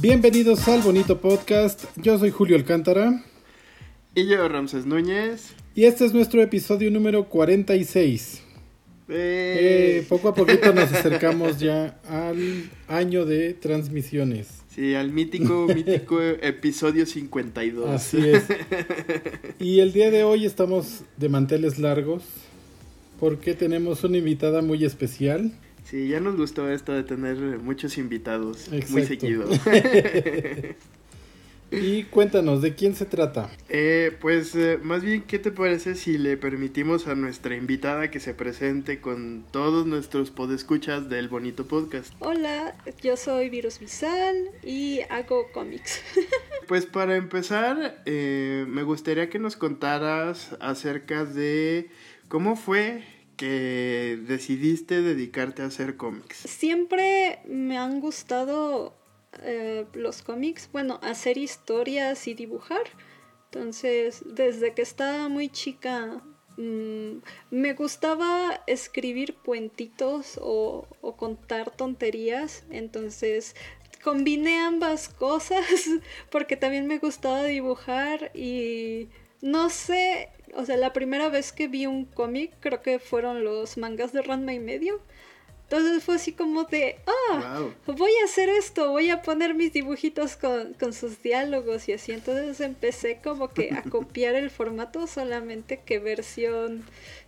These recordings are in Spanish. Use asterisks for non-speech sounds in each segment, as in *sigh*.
Bienvenidos al bonito podcast. Yo soy Julio Alcántara. Y yo, Ramses Núñez. Y este es nuestro episodio número 46. Eh, poco a poquito nos acercamos ya al año de transmisiones. Sí, al mítico, *laughs* mítico episodio 52. Así es. *laughs* Y el día de hoy estamos de manteles largos porque tenemos una invitada muy especial. Sí, ya nos gustó esto de tener muchos invitados muy seguido. *laughs* y cuéntanos, ¿de quién se trata? Eh, pues eh, más bien, ¿qué te parece si le permitimos a nuestra invitada que se presente con todos nuestros podescuchas del bonito podcast? Hola, yo soy Virus Visal y hago cómics. *laughs* pues para empezar, eh, me gustaría que nos contaras acerca de cómo fue que decidiste dedicarte a hacer cómics? Siempre me han gustado eh, los cómics, bueno, hacer historias y dibujar. Entonces, desde que estaba muy chica, mm, me gustaba escribir puentitos o, o contar tonterías. Entonces, combiné ambas cosas *laughs* porque también me gustaba dibujar y no sé, o sea, la primera vez que vi un cómic creo que fueron los mangas de Ranma y medio. Entonces fue así como de, ah, voy a hacer esto, voy a poner mis dibujitos con, con, sus diálogos y así. Entonces empecé como que a *laughs* copiar el formato solamente que versión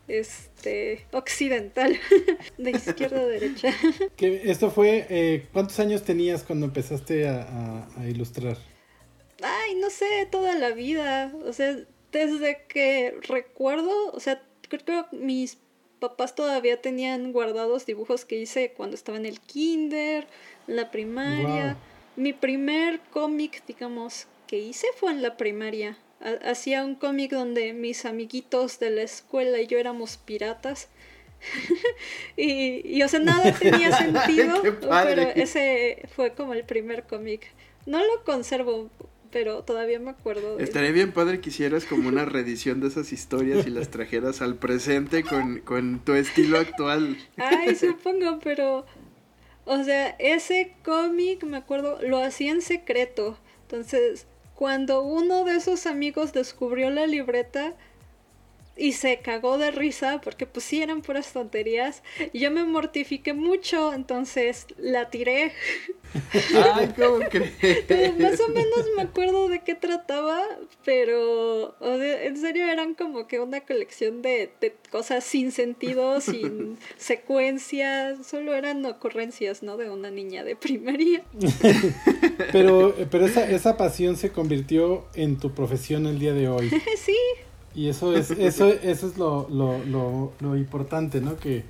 este occidental, *laughs* de izquierda a derecha. *laughs* Que esto fue, eh, ¿cuántos años tenías cuando empezaste a, a ilustrar? Ay, no sé, toda la vida. O sea, desde que recuerdo, o sea, creo que mis papás todavía tenían guardados dibujos que hice cuando estaba en el kinder, en la primaria. Mi primer cómic, digamos, que hice fue en la primaria. Hacía un cómic donde mis amiguitos de la escuela y yo éramos piratas. *laughs* y, y, o sea, nada *laughs* tenía sentido, pero ese fue como el primer cómic. No lo conservo, pero todavía me acuerdo. De Estaría bien padre que hicieras como una reedición de esas historias y las trajeras al presente con, con tu estilo actual. Ay, supongo, pero... O sea, ese cómic, me acuerdo, lo hacía en secreto. Entonces, cuando uno de esos amigos descubrió la libreta, y se cagó de risa porque pues sí eran puras tonterías. Y yo me mortifiqué mucho, entonces la tiré. Ay, ¿cómo *laughs* crees? más o menos me acuerdo de qué trataba, pero en serio eran como que una colección de, de cosas sin sentido, sin *laughs* secuencias, solo eran ocurrencias, ¿no? De una niña de primaria. *laughs* pero pero esa, esa pasión se convirtió en tu profesión el día de hoy. sí. Y eso es, eso, *laughs* eso es lo, lo, lo, lo, importante, ¿no? Que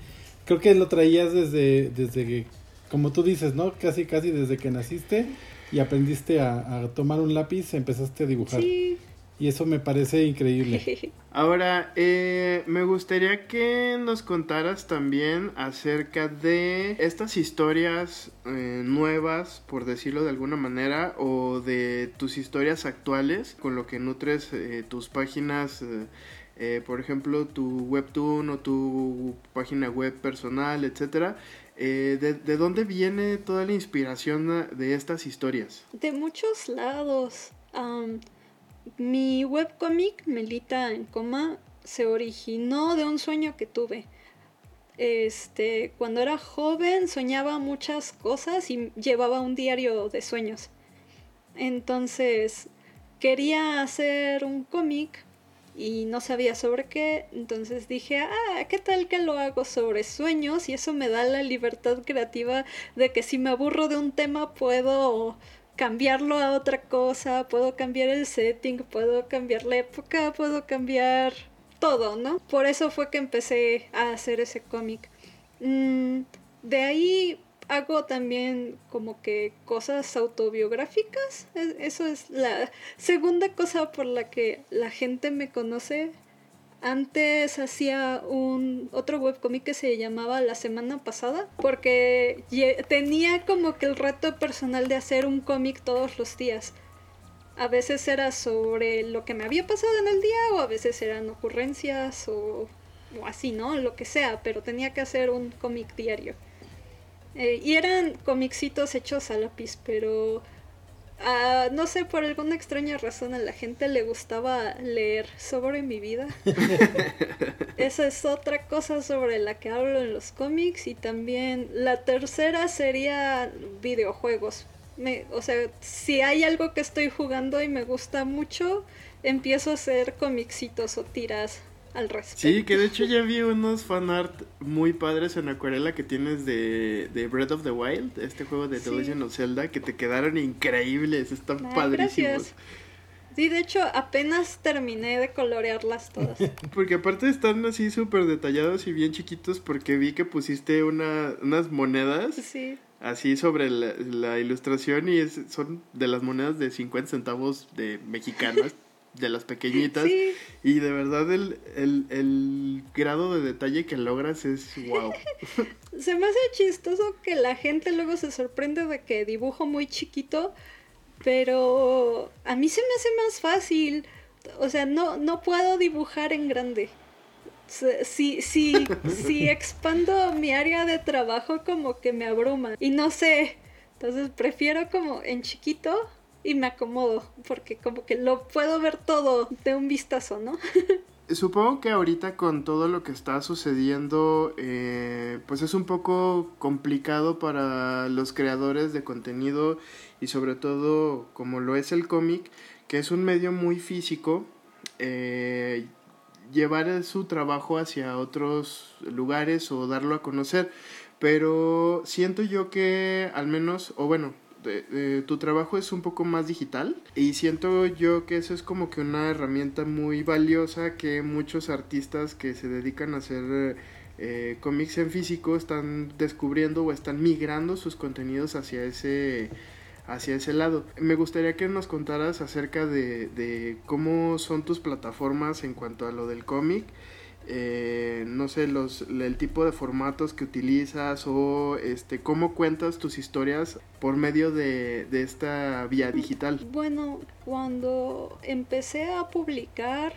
creo que lo traías desde, desde que, como tú dices, ¿no? Casi, casi desde que naciste y aprendiste a, a tomar un lápiz, empezaste a dibujar. Sí. Y eso me parece increíble. *laughs* Ahora, eh, me gustaría que nos contaras también acerca de estas historias eh, nuevas, por decirlo de alguna manera, o de tus historias actuales, con lo que nutres eh, tus páginas, por ejemplo, tu webtoon o tu página web personal, etcétera. De, de, dónde viene toda la inspiración de estas historias? De muchos lados. Mi webcomic, Melita en coma, se originó de un sueño que tuve. Este, cuando era joven soñaba muchas cosas y llevaba un diario de sueños. Entonces, quería hacer un cómic y no sabía sobre qué, entonces dije, ah, ¿qué tal que lo hago sobre sueños? Y eso me da la libertad creativa de que si me aburro de un tema puedo cambiarlo a otra cosa, puedo cambiar el setting, puedo cambiar la época, puedo cambiar todo, ¿no? Por eso fue que empecé a hacer ese cómic. Mm, de ahí hago también como que cosas autobiográficas. E-, eso es la segunda cosa por la que la gente me conoce antes hacía un otro webcomic que se llamaba La Semana Pasada, porque tenía como que el reto personal de hacer un cómic todos los días. A veces era sobre lo que me había pasado en el día o a veces eran ocurrencias o, así, ¿no? Lo que sea, pero tenía que hacer un cómic diario. Eh, y eran comicitos hechos a lápiz, pero no sé, por alguna extraña razón a la gente le gustaba leer sobre mi vida. *laughs* Esa es otra cosa sobre la que hablo en los cómics y también la tercera sería videojuegos. Me, o sea, si hay algo que estoy jugando y me gusta mucho, empiezo a hacer comicitos o tiras al respecto. Sí, que de hecho ya vi unos fanart muy padres en acuarela que tienes de, de Breath of the Wild, este juego de The Sí. Legend of Zelda, que te quedaron increíbles, están Ay, padrísimos. gracias. Sí, de hecho, apenas terminé de colorearlas todas. *laughs* Porque aparte están así súper detallados y bien chiquitos porque vi que pusiste una, unas monedas Sí. así sobre la, la ilustración y es- son de las monedas de 50 centavos de mexicanas, *laughs* de las pequeñitas. Sí, Y de verdad el, el, el grado de detalle que logras es wow. *laughs* se me hace chistoso que la gente luego se sorprende de que dibujo muy chiquito, pero a mí se me hace más fácil. O sea, no, no puedo dibujar en grande. Si, si, *laughs* si expando mi área de trabajo como que me abruma. Y no sé. Entonces prefiero como en chiquito y me acomodo. Porque como que lo puedo ver todo de un vistazo, ¿no? *laughs* Supongo que ahorita con todo lo que está sucediendo, eh, pues es un poco complicado para los creadores de contenido y sobre todo como lo es el cómic, que es un medio muy físico, eh, llevar su trabajo hacia otros lugares o darlo a conocer. Pero siento yo que al menos, o bueno, tu trabajo es un poco más digital y siento yo que eso es como que una herramienta muy valiosa que muchos artistas que se dedican a hacer eh, cómics en físico están descubriendo o están migrando sus contenidos hacia ese hacia ese lado. Me gustaría que nos contaras acerca de cómo son tus plataformas en cuanto a lo del cómic eh, no sé, los, el tipo de formatos que utilizas o este, cómo cuentas tus historias por medio de, de esta vía digital. Bueno, cuando empecé a publicar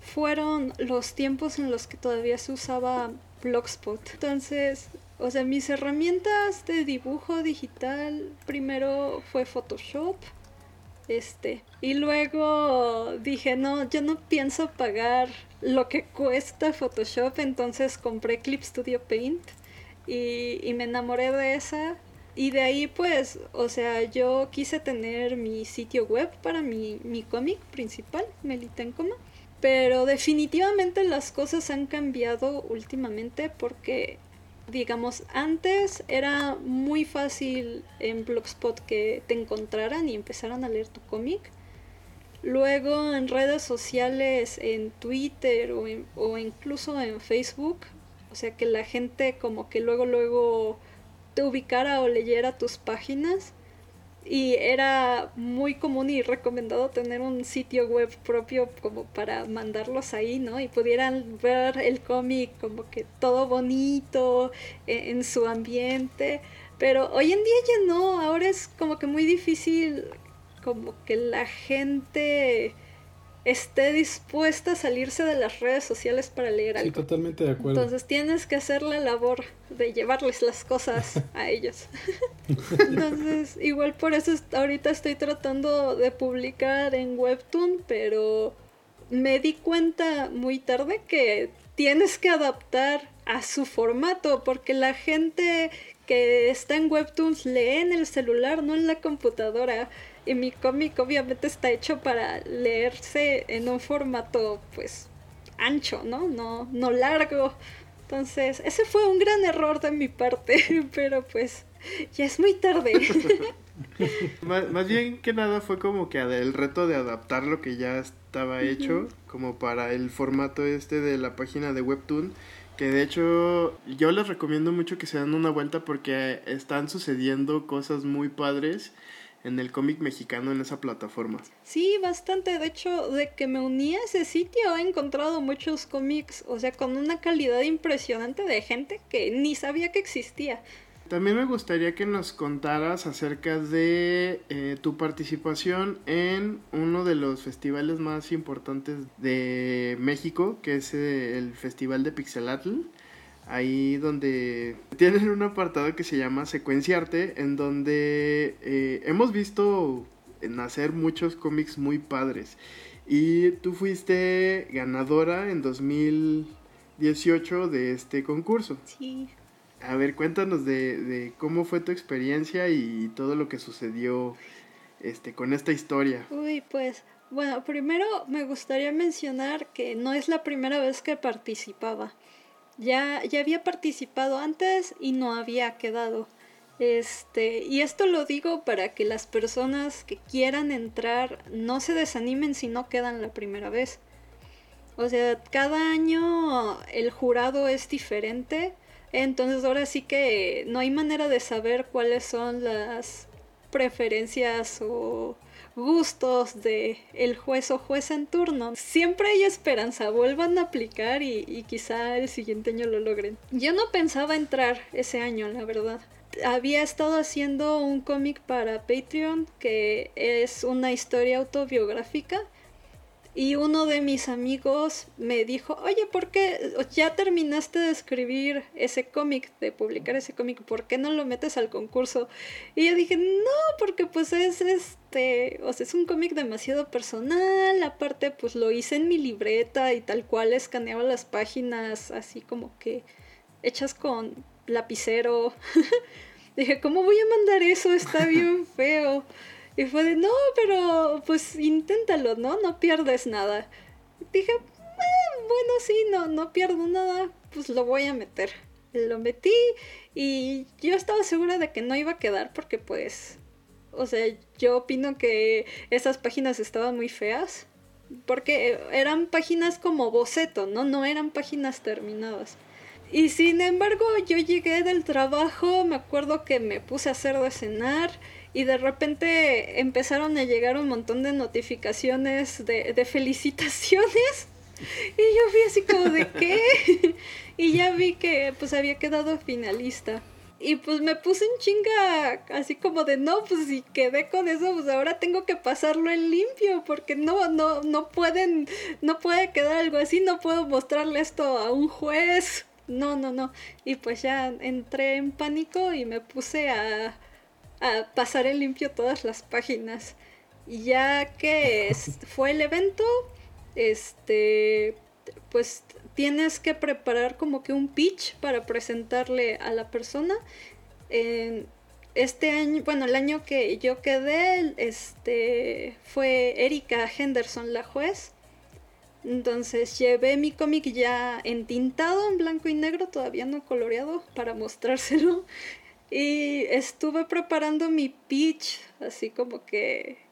fueron los tiempos en los que todavía se usaba Blogspot. Entonces, o sea, mis herramientas de dibujo digital primero fue Photoshop. Este, y luego dije, no, yo no pienso pagar lo que cuesta Photoshop, entonces compré Clip Studio Paint y, y me enamoré de esa y de ahí pues, o sea, yo quise tener mi sitio web para mi, mi cómic principal, Melita en Coma. Pero definitivamente las cosas han cambiado últimamente porque, digamos, antes era muy fácil en Blogspot que te encontraran y empezaran a leer tu cómic. Luego en redes sociales, en Twitter o, en- o incluso en Facebook, o sea que la gente como que luego luego te ubicara o leyera tus páginas y era muy común y recomendado tener un sitio web propio como para mandarlos ahí, ¿no? Y pudieran ver el cómic como que todo bonito e- en su ambiente. Pero hoy en día ya no, ahora es como que muy difícil como que la gente esté dispuesta a salirse de las redes sociales para leer Sí, algo. totalmente de acuerdo. Entonces tienes que hacer la labor de llevarles las cosas a ellos. *laughs* Entonces, igual por eso ahorita estoy tratando de publicar en Webtoon, pero me di cuenta muy tarde que tienes que adaptar a su formato, porque la gente que está en Webtoons lee en el celular, no en la computadora. Y mi cómic obviamente está hecho para leerse en un formato pues ancho, ¿no? No, no largo. Entonces, ese fue un gran error de mi parte, *laughs* pero pues ya es muy tarde. *laughs* Más, más bien que nada fue como que el reto de adaptar lo que ya estaba hecho como para el formato este de la página de Webtoon. Que de hecho yo les recomiendo mucho que se den una vuelta porque están sucediendo cosas muy padres en el cómic mexicano en esa plataforma. Sí, bastante. De hecho, de que me uní a ese sitio he encontrado muchos cómics, o sea, con una calidad impresionante de gente que ni sabía que existía. También me gustaría que nos contaras acerca de eh, tu participación en uno de los festivales más importantes de México, que es eh, el Festival de Pixelatl. Ahí donde tienen un apartado que se llama Secuenciarte, en donde eh, hemos visto en hacer muchos cómics muy padres. Y tú fuiste ganadora en 2018 de este concurso. Sí. A ver, cuéntanos de, de cómo fue tu experiencia y todo lo que sucedió este, con esta historia. Uy, pues, bueno, primero me gustaría mencionar que no es la primera vez que participaba. Ya, ya había participado antes y no había quedado. Este, y esto lo digo para que las personas que quieran entrar no se desanimen si no quedan la primera vez. O sea, cada año el jurado es diferente, entonces ahora sí que no hay manera de saber cuáles son las preferencias o gustos de el juez o jueza en turno. Siempre hay esperanza, vuelvan a aplicar y, y quizá el siguiente año lo logren. Yo no pensaba entrar ese año, la verdad había estado haciendo un cómic para Patreon que es una historia autobiográfica y uno de mis amigos me dijo, oye, ¿por qué ya terminaste de escribir ese cómic, de publicar ese cómic? ¿Por qué no lo metes al concurso? Y yo dije, no, porque pues es este, o sea, es un cómic demasiado personal, aparte pues lo hice en mi libreta y tal cual escaneaba las páginas así como que hechas con lapicero. *laughs* Dije, ¿cómo voy a mandar eso? Está bien *laughs* feo. Y fue de, no, pero pues inténtalo, ¿no? No pierdes nada. Dije, eh, bueno, sí, no, no pierdo nada, pues lo voy a meter. Lo metí y yo estaba segura de que no iba a quedar porque pues, o sea, yo opino que esas páginas estaban muy feas. Porque eran páginas como boceto, ¿no? No eran páginas terminadas. Y sin embargo, yo llegué del trabajo, me acuerdo que me puse a hacer de cenar y de repente empezaron a llegar un montón de notificaciones de, de felicitaciones. Y yo vi así como de qué. *laughs* y ya vi que pues había quedado finalista. Y pues me puse en chinga así como de no, pues si quedé con eso, pues ahora tengo que pasarlo en limpio, porque no, no, no pueden, no puede quedar algo así, no puedo mostrarle esto a un juez no, no, no. Y pues ya entré en pánico y me puse a, a pasar en limpio todas las páginas. Y ya que *laughs* fue el evento, este, pues tienes que preparar como que un pitch para presentarle a la persona. este año, bueno, el año que yo quedé, este, fue Erika Henderson la juez. Entonces llevé mi cómic ya entintado en blanco y negro, todavía no coloreado, para mostrárselo. Y estuve preparando mi pitch, así como que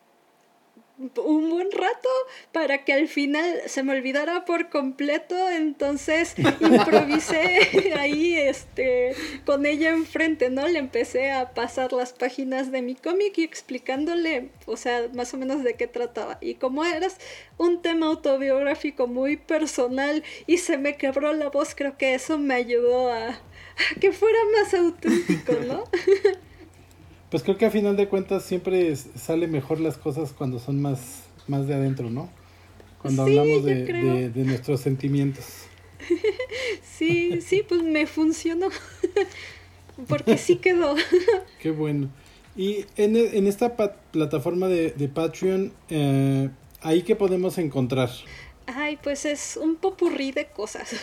un buen rato para que al final se me olvidara por completo, entonces *laughs* improvisé ahí este con ella enfrente, ¿no? Le empecé a pasar las páginas de mi cómic y explicándole, o sea, más o menos de qué trataba. Y como eras un tema autobiográfico muy personal y se me quebró la voz, creo que eso me ayudó a, a *laughs* que fuera más auténtico, *laughs* ¿no? Pues creo que a final de cuentas siempre sale mejor las cosas cuando son más, más de adentro, ¿no? Cuando hablamos de, nuestros sentimientos. *laughs* sí, sí, pues me funcionó. Porque sí quedó. Qué bueno. Y en, en esta plataforma de, Patreon, eh, ¿ahí qué podemos encontrar? Ay, pues es un popurrí de cosas.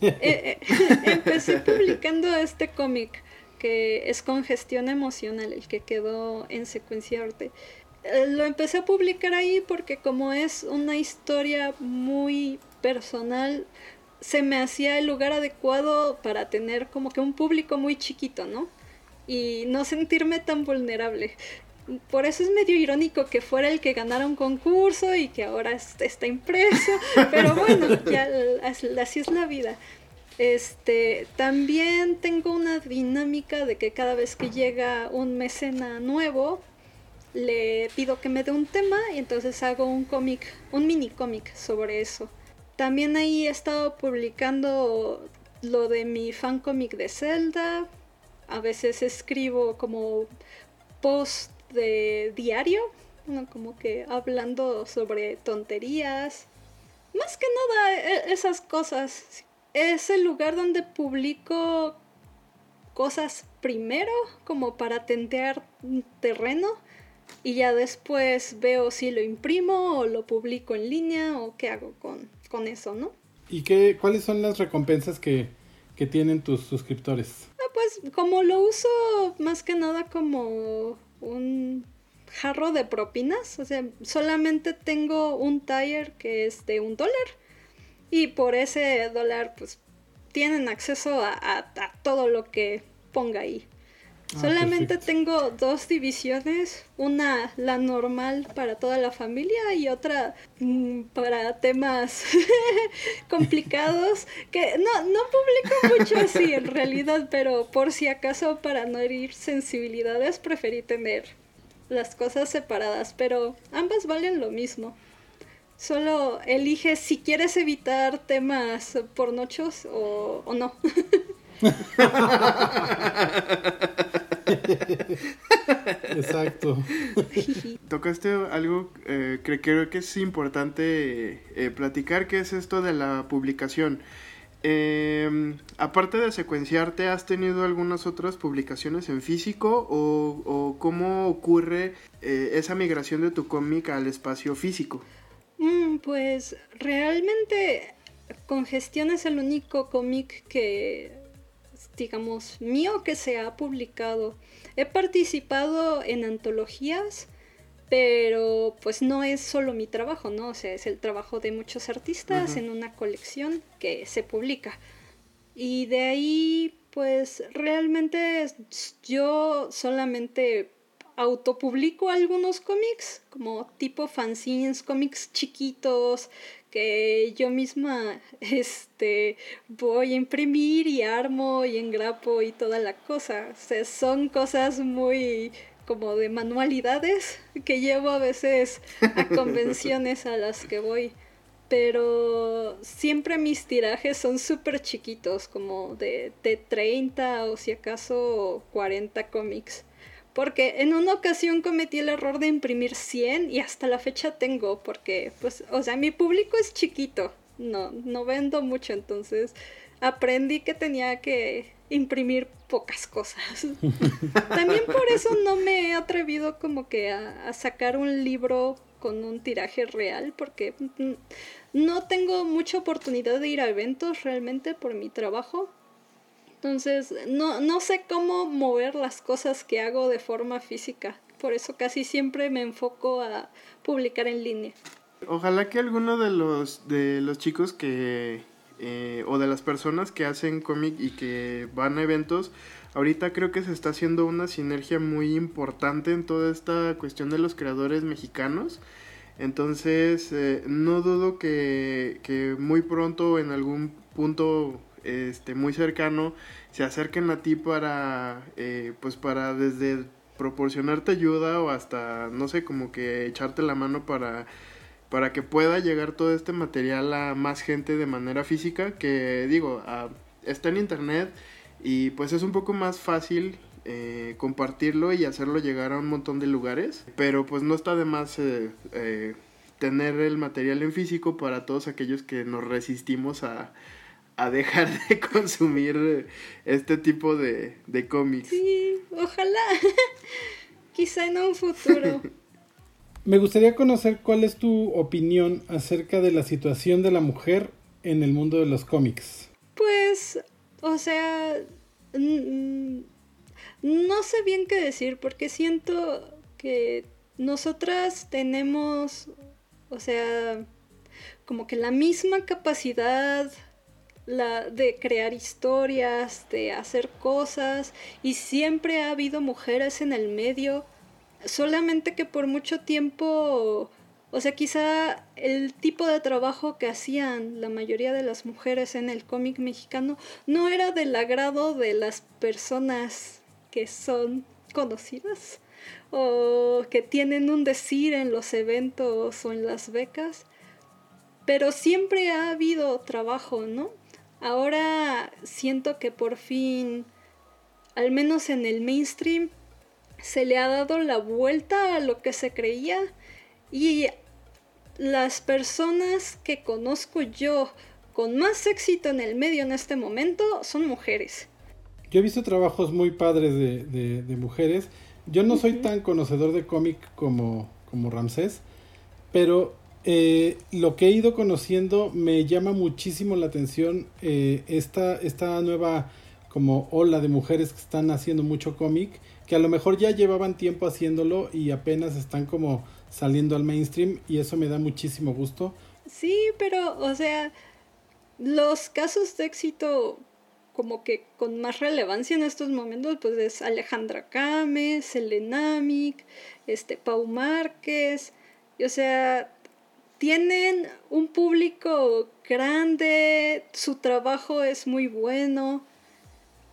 Eh, eh, *laughs* empecé publicando este cómic que es congestión emocional, el que quedó en secuencia arte. Eh, lo empecé a publicar ahí porque como es una historia muy personal, se me hacía el lugar adecuado para tener como que un público muy chiquito, ¿no? Y no sentirme tan vulnerable. Por eso es medio irónico que fuera el que ganara un concurso y que ahora está impreso. *laughs* Pero bueno, ya así es la vida. Este, también tengo una dinámica de que cada vez que llega un mecena nuevo, le pido que me dé un tema y entonces hago un cómic, un mini cómic sobre eso. También ahí he estado publicando lo de mi fan cómic de Zelda. A veces escribo como post de diario, como que hablando sobre tonterías. Más que nada e, esas cosas es el lugar donde publico cosas primero, como para tentear terreno. y ya después veo si lo imprimo o lo publico en línea o qué hago con, con eso, ¿no? ¿Y qué, cuáles son las recompensas que, que tienen tus suscriptores? Ah, pues como lo uso más que nada como un jarro de propinas, o sea, solamente tengo un taller que es de un dólar y por ese dólar pues tienen acceso a, a todo lo que ponga ahí. Ah, Solamente tengo dos divisiones, una la normal para toda la familia y otra mm, para temas *laughs* complicados que no, no publico mucho así en *laughs* realidad, pero por si acaso para no herir sensibilidades preferí tener las cosas separadas, pero ambas valen lo mismo. Solo elige si quieres evitar temas pornochos o, o no. *laughs* *laughs* Exacto. Tocaste algo eh, que creo que es importante eh, platicar, que es esto de la publicación. Em, aparte de secuenciarte, ¿has tenido algunas otras publicaciones en físico o, cómo ocurre eh, esa migración de tu cómic al espacio físico? Mm, pues realmente Congestión es el único cómic que digamos, mío que se ha publicado. He participado en antologías, pero pues no es solo mi trabajo, ¿no? O sea, es el trabajo de muchos artistas en una colección que se publica. Y de ahí, pues realmente yo solamente autopublico algunos cómics, como tipo fanzines, cómics chiquitos, que yo misma *laughs* este voy a imprimir y armo y engrapo y toda la cosa. O sea, son cosas muy como de manualidades que llevo a veces a *laughs* convenciones a las que voy. Pero siempre mis tirajes son súper chiquitos, como de, de 30 o si acaso 40 cómics. Porque en una ocasión cometí el error de imprimir 100 y hasta la fecha tengo, porque, pues, o sea, mi público es chiquito, no, no vendo mucho, entonces aprendí que tenía que imprimir pocas cosas. *laughs* También por eso no me he atrevido como que a, a sacar un libro con un tiraje real, porque no tengo mucha oportunidad de ir a eventos realmente por mi trabajo. Entonces, no, no sé cómo mover las cosas que hago de forma física. Por eso casi siempre me enfoco a publicar en línea. Ojalá que alguno de los, de los chicos que, eh, o de las personas que hacen cómic y que van a eventos, ahorita creo que se está haciendo una sinergia muy importante en toda esta cuestión de los creadores mexicanos. Entonces, eh, no dudo que, que muy pronto en algún punto este, muy cercano se acerquen a ti para, eh, pues para desde proporcionarte ayuda o hasta, no sé, como que echarte la mano para, para que pueda llegar todo este material a más gente de manera física, que digo, está en internet y pues es un poco más fácil eh, compartirlo y hacerlo llegar a un montón de lugares, pero pues no está de más eh, tener el material en físico para todos aquellos que nos resistimos a, a dejar de *laughs* consumir este tipo de, de cómics. Sí, ojalá. *laughs* Quizá en un futuro. *laughs* Me gustaría conocer cuál es tu opinión acerca de la situación de la mujer en el mundo de los cómics. Pues, o sea, no sé bien qué decir porque siento que nosotras tenemos, o sea, como que la misma capacidad la, de crear historias, de hacer cosas, y siempre ha habido mujeres en el medio, solamente que por mucho tiempo, o sea, quizá el tipo de trabajo que hacían la mayoría de las mujeres en el cómic mexicano no era del agrado de las personas que son conocidas o que tienen un decir en los eventos o en las becas, pero siempre ha habido trabajo, ¿no? Ahora siento que por fin, al menos en el mainstream, se le ha dado la vuelta a lo que se creía y las personas que conozco yo con más éxito en el medio en este momento son mujeres. yo he visto trabajos muy padres de, de, mujeres. Yo no soy tan conocedor de cómic como, como Ramsés, pero eh, lo que he ido conociendo me llama muchísimo la atención eh, esta, esta nueva como ola de mujeres que están haciendo mucho cómic, que a lo mejor ya llevaban tiempo haciéndolo y apenas están como saliendo al mainstream y eso me da muchísimo gusto. Sí, pero o sea, los casos de éxito como que con más relevancia en estos momentos, pues es Alejandra Cames, Selenamic, este, Pau Márquez, o sea, tienen un público grande, su trabajo es muy bueno,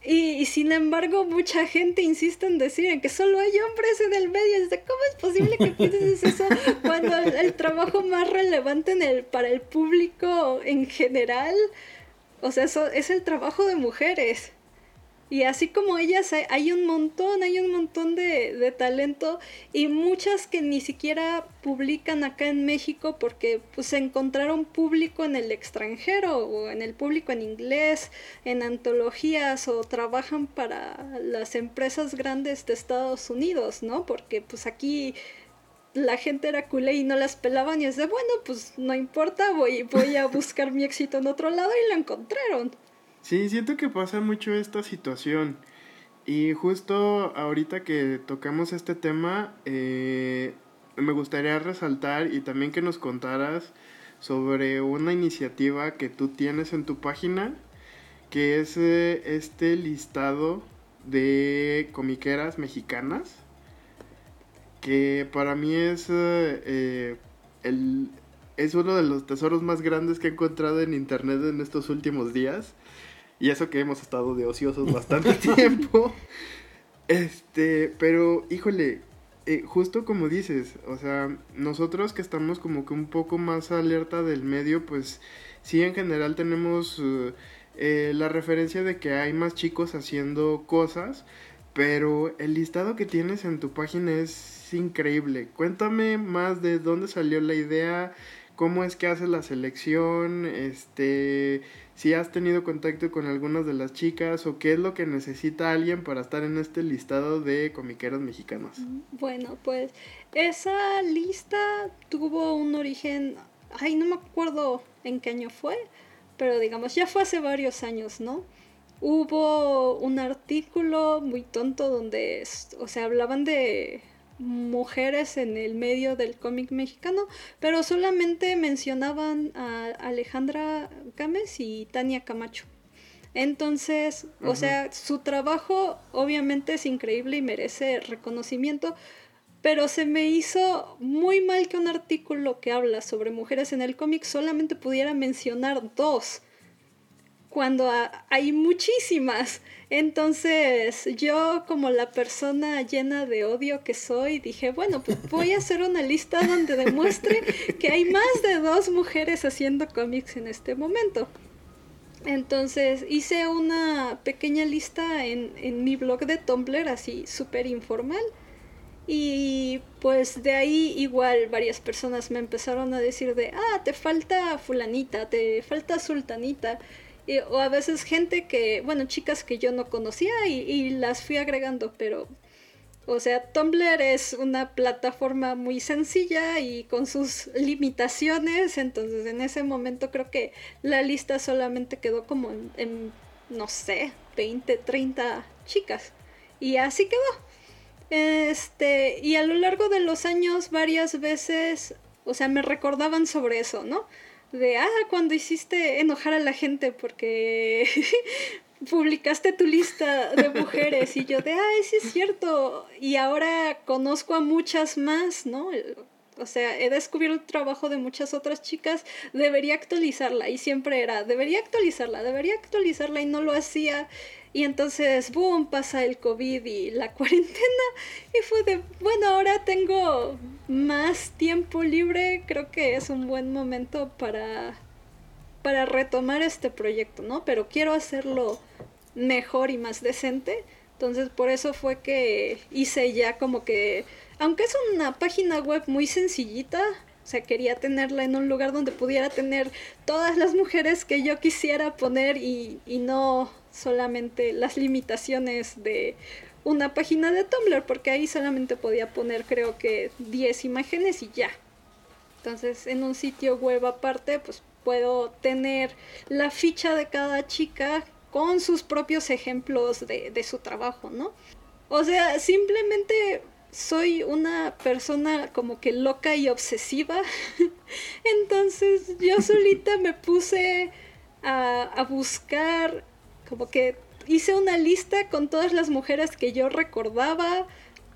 y, sin embargo, mucha gente insiste en decir que solo hay hombres en el medio. ¿Cómo es posible que pienses eso cuando el, trabajo más relevante en el, para el público en general, o sea, eso es el trabajo de mujeres? Y así como ellas hay, un montón, hay un montón de, talento y muchas que ni siquiera publican acá en México porque pues encontraron público en el extranjero o en el público en inglés, en antologías o trabajan para las empresas grandes de Estados Unidos, ¿no? Porque pues aquí la gente era culé y no las pelaban y es de bueno, pues no importa, voy, voy a buscar mi éxito en otro lado y lo encontraron. Sí, siento que pasa mucho esta situación. Y justo ahorita que tocamos este tema, eh, me gustaría resaltar y también que nos contaras sobre una iniciativa que tú tienes en tu página, que es eh, este listado de comiqueras mexicanas, que para mí es, eh, el, es uno de los tesoros más grandes que he encontrado en internet en estos últimos días y eso que hemos estado de ociosos bastante *laughs* tiempo. Este, pero híjole, eh, justo como dices, o sea, nosotros que estamos como que un poco más alerta del medio, pues sí en general tenemos eh, eh, la referencia de que hay más chicos haciendo cosas, pero el listado que tienes en tu página es increíble. Cuéntame más de dónde salió la idea, cómo es que haces la selección, este si has tenido contacto con algunas de las chicas o qué es lo que necesita alguien para estar en este listado de comiqueros mexicanos. Bueno, pues esa lista tuvo un origen, ay, no me acuerdo en qué año fue, pero digamos, ya fue hace varios años, ¿no? Hubo un artículo muy tonto donde, o sea, hablaban de mujeres en el medio del cómic mexicano, pero solamente mencionaban a Alejandra Gámez y Tania Camacho. Entonces, o sea, su trabajo obviamente es increíble y merece reconocimiento, pero se me hizo muy mal que un artículo que habla sobre mujeres en el cómic solamente pudiera mencionar dos cuando hay muchísimas. Entonces yo como la persona llena de odio que soy, dije, bueno, pues voy a hacer una lista donde demuestre que hay más de dos mujeres haciendo cómics en este momento. Entonces hice una pequeña lista en, en mi blog de Tumblr, así súper informal. Y pues de ahí igual varias personas me empezaron a decir de, ah, te falta fulanita, te falta sultanita o a veces gente que, bueno, chicas que yo no conocía y, las fui agregando, pero, o sea, Tumblr es una plataforma muy sencilla y con sus limitaciones, entonces en ese momento creo que la lista solamente quedó como en, no sé, 20, 30 chicas. Y así quedó. Este, y a lo largo de los años varias veces, o sea, me recordaban sobre eso, ¿no? De, ah, cuando hiciste enojar a la gente porque *laughs* publicaste tu lista de mujeres y yo de, ah, sí es cierto, y ahora conozco a muchas más, ¿no? O sea, he descubierto el trabajo de muchas otras chicas, debería actualizarla y siempre era, debería actualizarla, debería actualizarla y no lo hacía. Y entonces, boom, pasa el COVID y la *laughs* cuarentena. Y fue de, bueno, ahora tengo más tiempo libre. Creo que es un buen momento para, para retomar este proyecto, ¿no? Pero quiero hacerlo mejor y más decente. Entonces, por eso fue que hice ya como que, aunque es una página web muy sencillita, O sea, quería tenerla en un lugar donde pudiera tener todas las mujeres que yo quisiera poner y, y no solamente las limitaciones de una página de Tumblr, porque ahí solamente podía poner creo que 10 imágenes y ya. Entonces, en un sitio web aparte, pues puedo tener la ficha de cada chica con sus propios ejemplos de, de su trabajo, ¿no? O sea, simplemente soy una persona como que loca y obsesiva. *laughs* Entonces yo solita me puse a, a, buscar, como que hice una lista con todas las mujeres que yo recordaba.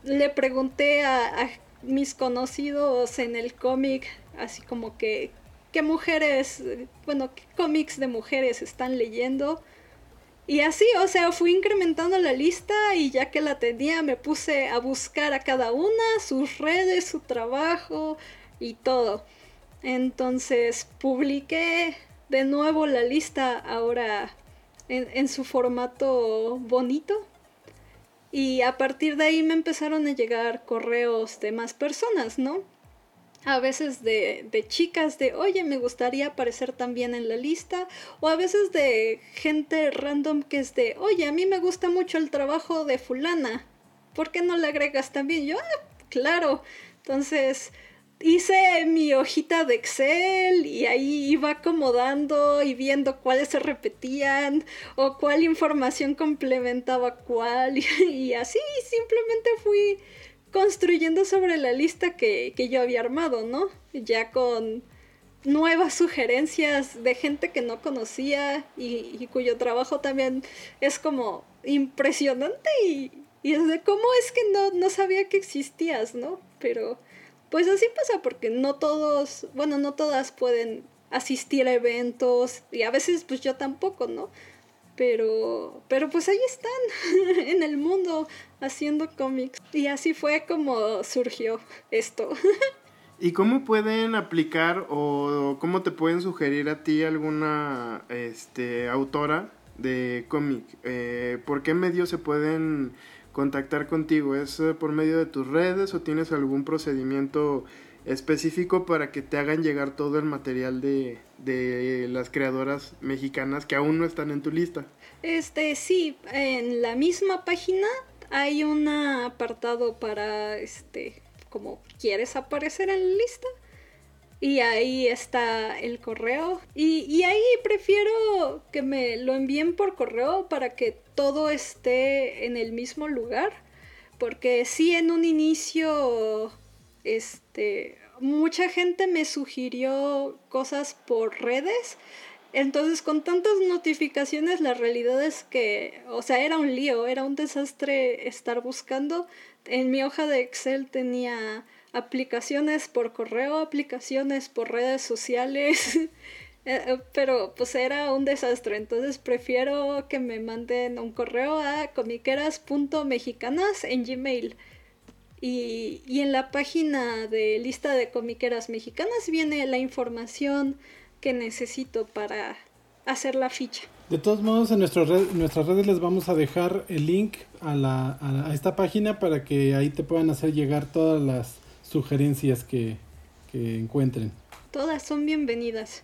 Le pregunté a, mis conocidos en el cómic, así como que, ¿qué mujeres, bueno, qué cómics de mujeres están leyendo? Y así, o sea, fui incrementando la lista y ya que la tenía me puse a buscar a cada una, sus redes, su trabajo y todo. Entonces publiqué de nuevo la lista ahora en, su formato bonito. Y a partir de ahí me empezaron a llegar correos de más personas, ¿no? a veces de, de, chicas de, oye, me gustaría aparecer también en la lista, o a veces de gente random que es de, oye, a mí me gusta mucho el trabajo de fulana, ¿por qué no le agregas también? Yo, ah, claro, entonces hice mi hojita de Excel y ahí iba acomodando y viendo cuáles se repetían o cuál información complementaba cuál *laughs* y, así simplemente fui construyendo sobre la lista que, que yo había armado, ¿no? Ya con nuevas sugerencias de gente que no conocía y, y, cuyo trabajo también es como impresionante y, y es de cómo es que no, no sabía que existías, ¿no? Pero pues así pasa porque no todos, bueno, no todas pueden asistir a eventos y a veces pues yo tampoco, ¿no? Pero, pero pues ahí están *laughs* en el mundo haciendo cómics. Y así fue como surgió esto. *laughs* ¿Y cómo pueden aplicar o cómo te pueden sugerir a ti alguna este, autora de cómic? Eh, ¿Por qué medios se pueden contactar contigo? ¿Es eh, por medio de tus redes o tienes algún procedimiento específico para que te hagan llegar todo el material de, de las creadoras mexicanas que aún no están en tu lista. Este, sí, en la misma página hay un apartado para, este, como quieres aparecer en la lista. Y ahí está el correo. Y, y, ahí prefiero que me lo envíen por correo para que todo esté en el mismo lugar. Porque sí, en un inicio, este, mucha gente me sugirió cosas por redes. Entonces, con tantas notificaciones, la realidad es que, o sea, era un lío, era un desastre estar buscando. En mi hoja de Excel tenía aplicaciones por correo, aplicaciones por redes sociales, *laughs* eh, eh, pero pues era un desastre. Entonces, prefiero que me manden un correo a comiqueras.mexicanas en Gmail. Y, y en la página de lista de comiqueras mexicanas viene la información que necesito para hacer la ficha. De todos modos, en nuestras redes, nuestras redes les vamos a dejar el link a, la, a, esta página para que ahí te puedan hacer llegar todas las sugerencias que, que encuentren. Todas son bienvenidas.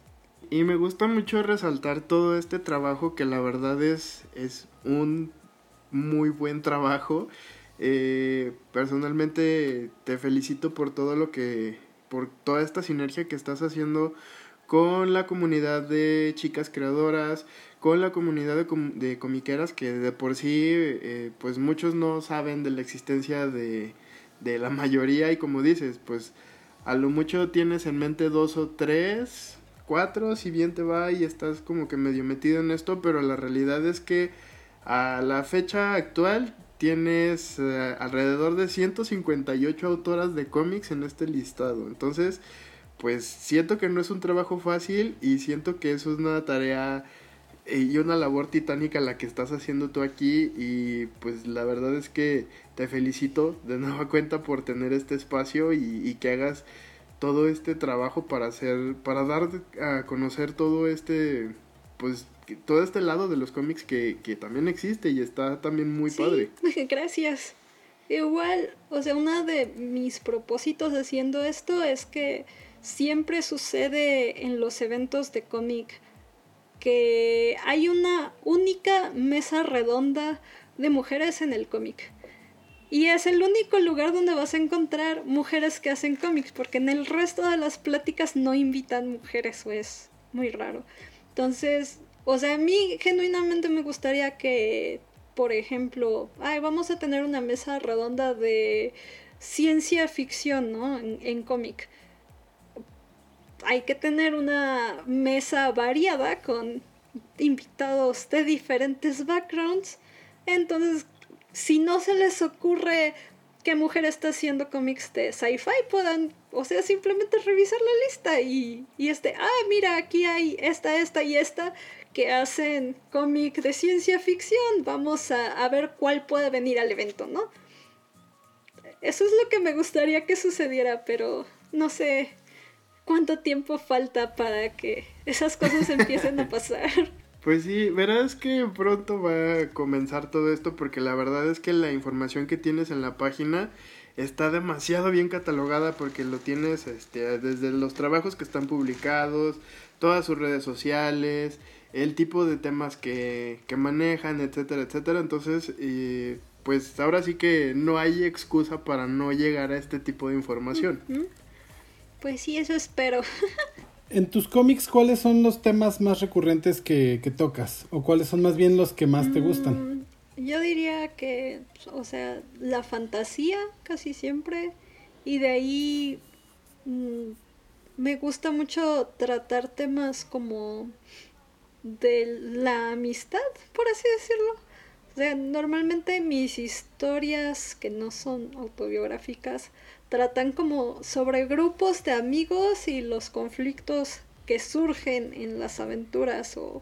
Y me gusta mucho resaltar todo este trabajo que la verdad es, es un muy buen trabajo eh, personalmente te felicito por todo lo que, por toda esta sinergia que estás haciendo con la comunidad de chicas creadoras, con la comunidad de, com de comiqueras que de por sí, eh, pues muchos no saben de la existencia de, de la mayoría y como dices, pues a lo mucho tienes en mente dos o tres, cuatro, si bien te va y estás como que medio metido en esto, pero la realidad es que a la fecha actual tienes eh, alrededor de 158 autoras de cómics en este listado. Entonces, pues siento que no es un trabajo fácil y siento que eso es una tarea y una labor titánica la que estás haciendo tú aquí y pues la verdad es que te felicito de nueva *laughs* cuenta por tener este espacio y, y que hagas todo este trabajo para hacer para dar a conocer todo este pues todo este lado de los cómics que, que también existe y está también muy sí, padre. *laughs* Gracias. Igual, o sea, uno de mis propósitos haciendo esto es que siempre sucede en los eventos de cómic que hay una única mesa redonda de mujeres en el cómic. Y es el único lugar donde vas a encontrar mujeres que hacen cómics, porque en el resto de las pláticas no invitan mujeres, o es muy raro. Entonces, o sea, a mí genuinamente me gustaría que, por ejemplo, ay, vamos a tener una mesa redonda de ciencia ficción, ¿no? En, en cómic. Hay que tener una mesa variada con invitados de diferentes backgrounds. Entonces, si no se les ocurre qué mujer está haciendo cómics de sci-fi, puedan, o sea, simplemente revisar la lista y, y este, ah, mira, aquí hay esta, esta y esta que hacen cómic de ciencia ficción. Vamos a, a ver cuál puede venir al evento, ¿no? Eso es lo que me gustaría que sucediera, pero no sé cuánto tiempo falta para que esas cosas empiecen a *laughs* pasar. Pues sí, verás que pronto va a comenzar todo esto porque la verdad es que la información que tienes en la página está demasiado bien catalogada porque lo tienes este, desde los trabajos que están publicados, todas sus redes sociales, el tipo de temas que, que manejan, etcétera, etcétera. Entonces, pues ahora sí que no hay excusa para no llegar a este tipo de información. Pues sí, eso espero. *laughs* En tus cómics, ¿cuáles son los temas más recurrentes que, que tocas? ¿O cuáles son más bien los que más te gustan? Mm, yo diría que, o sea, la fantasía casi siempre. Y de ahí mm, me gusta mucho tratar temas como de la amistad, por así decirlo. O sea, normalmente mis historias que no son autobiográficas tratan como sobre grupos de amigos y los conflictos que surgen en las aventuras o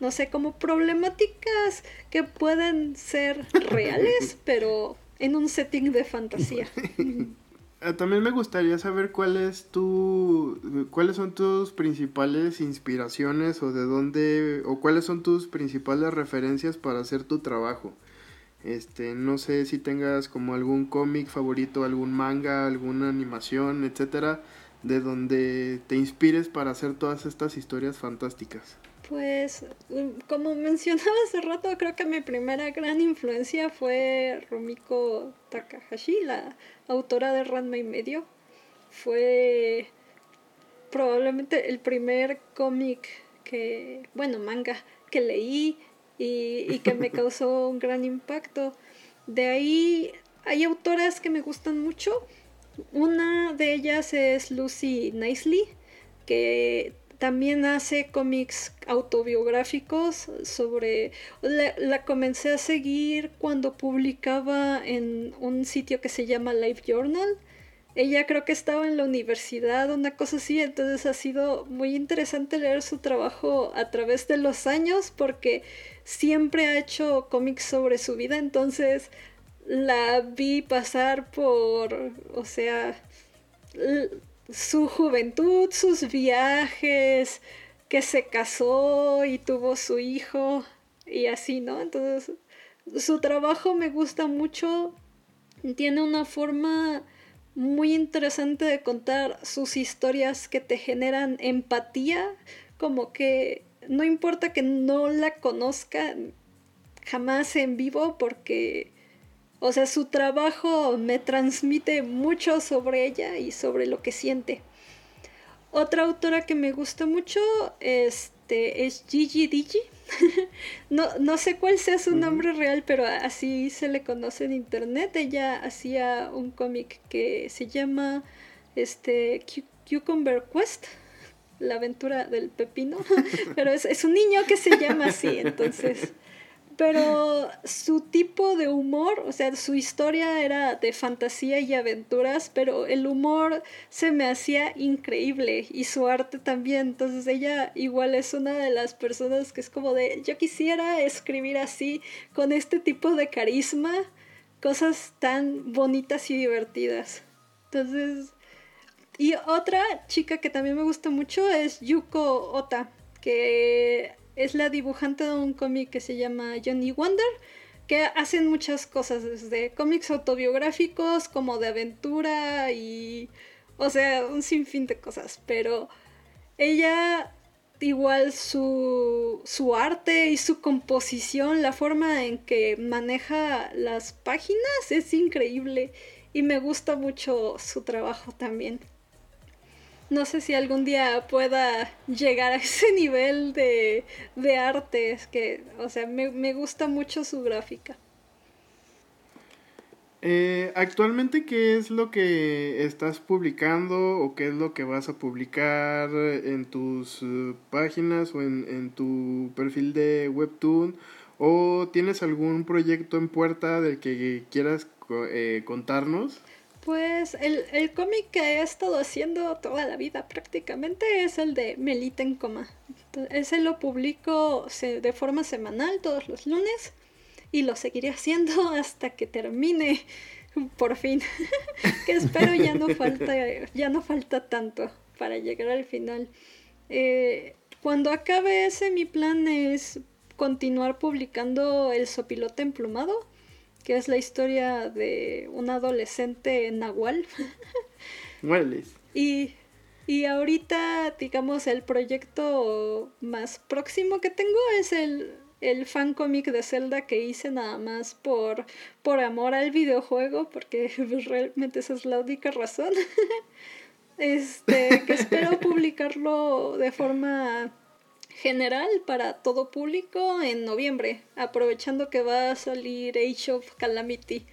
no sé, como problemáticas que pueden ser reales, *laughs* pero en un setting de fantasía. Ah, *laughs* también me gustaría saber cuál es tu, cuáles son tus principales inspiraciones o de dónde, o cuáles son tus principales referencias para hacer tu trabajo. Este, no sé si tengas como algún cómic favorito, algún manga, alguna animación, etcétera, de donde te inspires para hacer todas estas historias fantásticas. Pues, mm, como *laughs* mencionaba hace rato, creo que mi primera gran influencia fue Rumiko Takahashi, la autora de Ranma y medio. Fue probablemente el primer cómic que, bueno, manga que leí y, que me causó un gran impacto. De ahí hay autoras que me gustan mucho. Una de ellas es Lucy Nicely, que también hace cómics autobiográficos sobre... La, la, comencé a seguir cuando publicaba en un sitio que se llama Life Journal ella creo que estaba en la universidad, una cosa así, entonces ha sido muy interesante leer su trabajo a través de los años porque siempre ha hecho cómics sobre su vida, entonces la vi pasar por, o sea, su juventud, sus viajes, que se casó y tuvo su hijo y así, ¿no? Entonces, su trabajo me gusta mucho, tiene una forma muy interesante de contar sus historias que te generan empatía, como que no importa que no la conozca jamás en vivo porque, o sea, su trabajo me transmite mucho sobre ella y sobre lo que siente. Otra autora que me gusta mucho este, es Gigi Digi *laughs* no, no sé cuál sea su nombre real, pero así se le conoce en internet. Ella hacía un cómic que se llama este Cucumber Quest, la aventura del pepino, *laughs* pero es, es un niño que se llama así, entonces pero su tipo de humor, o sea, su historia era de fantasía y aventuras, pero el humor se me hacía increíble y su arte también. Entonces ella igual es una de las personas que es como de, yo quisiera escribir así, con este tipo de carisma, cosas tan bonitas y divertidas. Entonces, y otra chica que también me gusta mucho es Yuko Ota, que es la dibujante de un cómic que se llama Johnny Wonder, que hacen muchas cosas, desde cómics autobiográficos como de aventura y o sea, un sinfín de cosas, pero ella igual su, su arte y su composición, la forma en que maneja las páginas es increíble y me gusta mucho su trabajo también. No sé si algún día pueda llegar a ese *laughs* nivel de, de arte, es que, o sea, me, me gusta mucho su gráfica. Eh, actualmente, ¿qué es lo que estás publicando o qué es lo que vas a publicar en tus eh, páginas o en, tu perfil de Webtoon? ¿O tienes algún proyecto en puerta del que quieras eh, contarnos? Pues el, el cómic que he estado haciendo toda la vida prácticamente es el de Melita en coma. Ese lo publico de forma semanal todos los lunes y lo seguiré haciendo *laughs* hasta que termine por fin. *laughs* que espero ya no falta, ya no falta tanto para llegar al final. Eh, cuando acabe ese, mi plan es continuar publicando El sopilote emplumado, que es la historia de un adolescente nahual. *laughs* y, y ahorita, digamos, el proyecto más próximo que tengo es el el fan cómic de Zelda que hice nada más por, por amor al videojuego, porque *laughs* pues, realmente esa es la única razón. *laughs* este, que espero publicarlo de forma general para todo público en noviembre, aprovechando que va a salir Age of Calamity.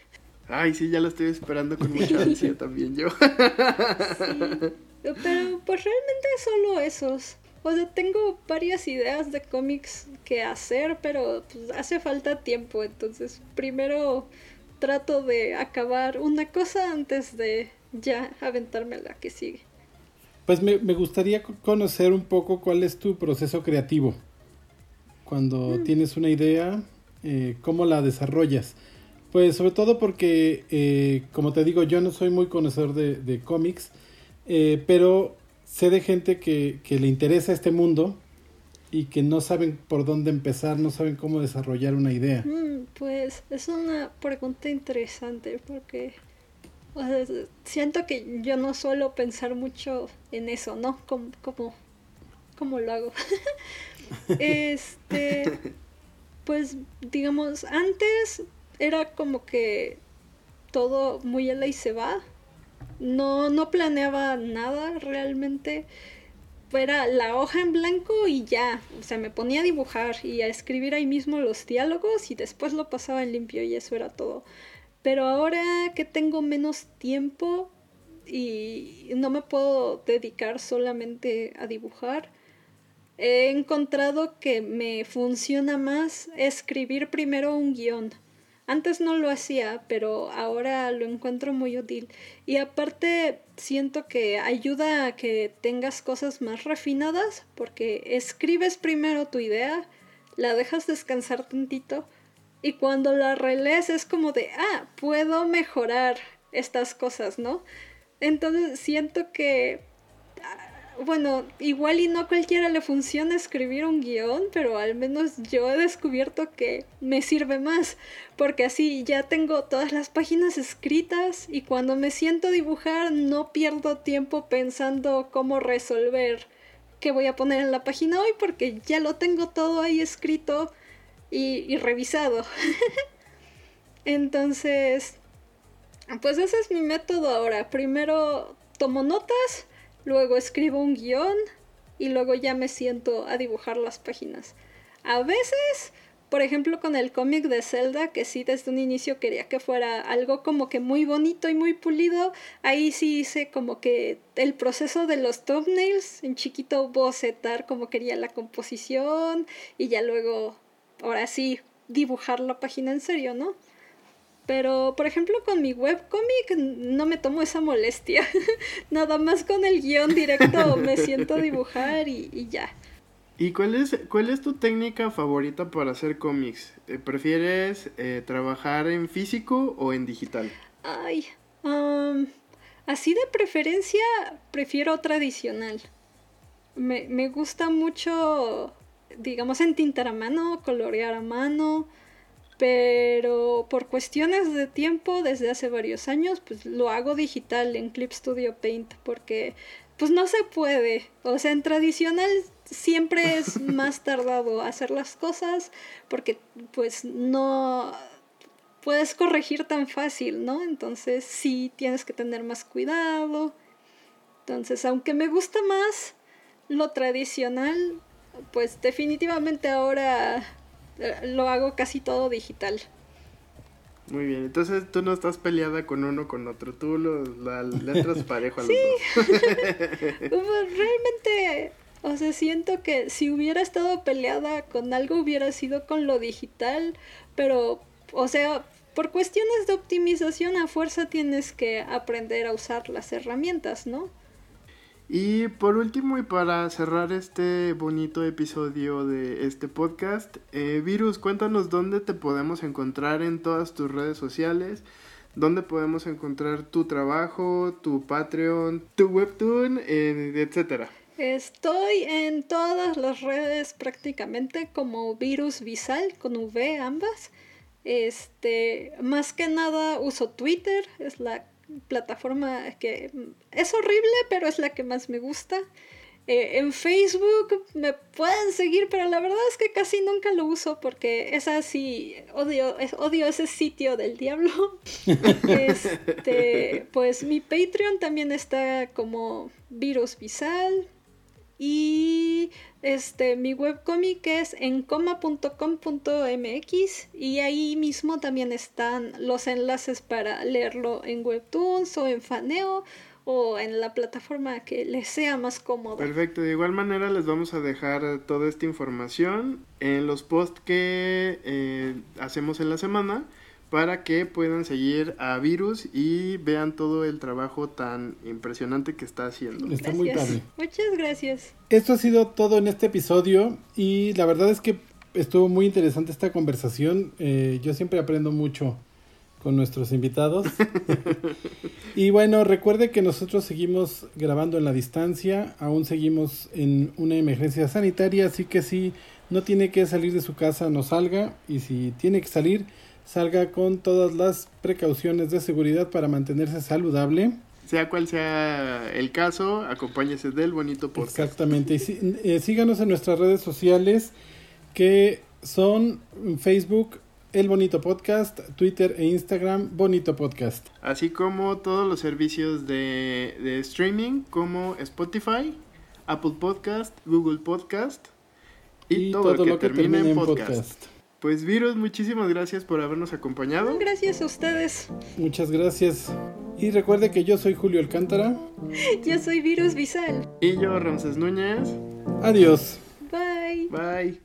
Ay, sí, ya lo estoy esperando con *laughs* mucha ansia también yo. Pero pues realmente solo esos. O sea, tengo varias ideas de cómics que hacer, pero pues, hace falta tiempo. Entonces, primero trato de acabar una cosa antes de ya aventarme a la que sigue. Pues me, gustaría conocer un poco cuál es tu proceso creativo. Cuando mm. tienes una idea, eh, ¿cómo la desarrollas? Pues sobre todo porque, eh, como te digo, yo no soy muy conocedor de, cómics, eh, pero sé de gente que, le interesa este mundo y que no saben por dónde empezar, no saben cómo desarrollar una idea. Mm, pues es una pregunta interesante porque siento que yo no suelo pensar mucho en eso, ¿no? Como, como, lo hago. *laughs* este, pues digamos, antes era como que todo muy a y se va no, no planeaba nada realmente. Era la hoja en blanco y ya. O sea, me ponía a dibujar y a escribir ahí mismo los diálogos y después lo pasaba en limpio y eso era todo. Pero ahora que tengo menos tiempo y no me puedo dedicar solamente a dibujar, he encontrado que me funciona más escribir primero un guion antes no lo hacía, pero ahora lo encuentro muy útil. Y aparte siento que ayuda a que tengas cosas más refinadas porque escribes primero tu idea, la dejas descansar tantito y cuando la relees es como de, ah, puedo mejorar estas cosas, ¿no? Entonces siento que bueno, igual y no a cualquiera le funciona escribir un guion, pero al menos yo he descubierto que me sirve más, porque así ya tengo todas las páginas escritas y cuando me siento a dibujar no pierdo tiempo pensando cómo resolver qué voy a poner en la página hoy, porque ya lo tengo todo ahí escrito y, revisado. *laughs* Entonces, pues ese es mi método ahora. Primero tomo notas luego escribo un guion y luego ya me siento a dibujar las páginas. A veces, por ejemplo, con el cómic de Zelda, que sí desde un inicio quería que fuera algo como que muy bonito y muy pulido, ahí sí hice como que el proceso de los thumbnails, en chiquito bocetar como quería la composición y ya luego, ahora sí, dibujar la página en serio, ¿no? Pero, por ejemplo, con mi webcomic no me tomo esa molestia. *laughs* Nada más con el guion directo me siento a dibujar y, ya. ¿Y cuál es, cuál es tu técnica favorita para hacer cómics? Eh, ¿Prefieres eh, trabajar en físico o en digital? Ay, así de preferencia prefiero tradicional. Me, me gusta mucho, digamos, entintar a mano, colorear a mano pero por cuestiones de tiempo desde hace varios años pues lo hago digital en Clip Studio Paint porque pues no se puede. O sea en tradicional siempre es *laughs* más tardado hacer las cosas porque pues no puedes corregir tan fácil no entonces sí tienes que tener más cuidado. Entonces aunque me gusta más lo tradicional pues definitivamente ahora eh, lo hago casi todo digital. Muy bien, entonces tú no estás peleada con uno con otro, tú lo, la letras *laughs* parejo a los dos. Realmente, o sea, siento que si hubiera estado peleada con algo hubiera sido con lo digital, pero, o sea, por cuestiones de optimización a fuerza tienes que aprender a usar las herramientas, ¿no? Y por último y para cerrar este bonito episodio de este podcast, eh, Virus, cuéntanos dónde te podemos encontrar en todas tus redes sociales, dónde podemos encontrar tu trabajo, tu Patreon, tu Webtoon, eh, etcétera. Estoy en todas las redes prácticamente como Virus Visal con V ambas. Este, más que nada uso Twitter, es la plataforma que es horrible, pero es la que más me gusta. Eh, en Facebook me pueden seguir, pero la verdad es que casi nunca lo uso porque es así, odio, odio ese sitio del diablo. *laughs* este, pues mi Patreon también está como Virus Visal. Y este, mi webcomic es en coma.com.mx y ahí mismo también están los enlaces para leerlo en Webtoons o en Faneo o en la plataforma que les sea más cómodo. Perfecto, de igual manera les vamos a dejar toda esta información en los posts que eh, hacemos en la semana para que puedan seguir a Virus y vean todo el trabajo tan impresionante que está haciendo. Está muy padre. Muchas gracias. Esto ha sido todo en este episodio y la verdad es que estuvo muy interesante esta conversación. Eh, yo siempre aprendo mucho con nuestros invitados. *laughs* y bueno, recuerde que nosotros seguimos grabando en la distancia, aún seguimos en una emergencia sanitaria, así que si no tiene que salir de su casa, no salga y si tiene que salir, salga con todas las precauciones de seguridad para mantenerse saludable. Sea cual sea el caso, acompáñese del bonito podcast. Exactamente. Y eh, síganos en nuestras redes sociales que son Facebook El Bonito Podcast, Twitter e Instagram Bonito Podcast. Así como todos los servicios de, de streaming como Spotify, Apple Podcast, Google Podcast y, todo, lo que, termine, en podcast. Pues Virus, muchísimas gracias por habernos acompañado. Gracias a ustedes. Muchas gracias. Y recuerde que yo soy Julio Alcántara. *laughs* yo soy Virus Visal. Y yo, Ramses Núñez. Adiós. Bye. Bye.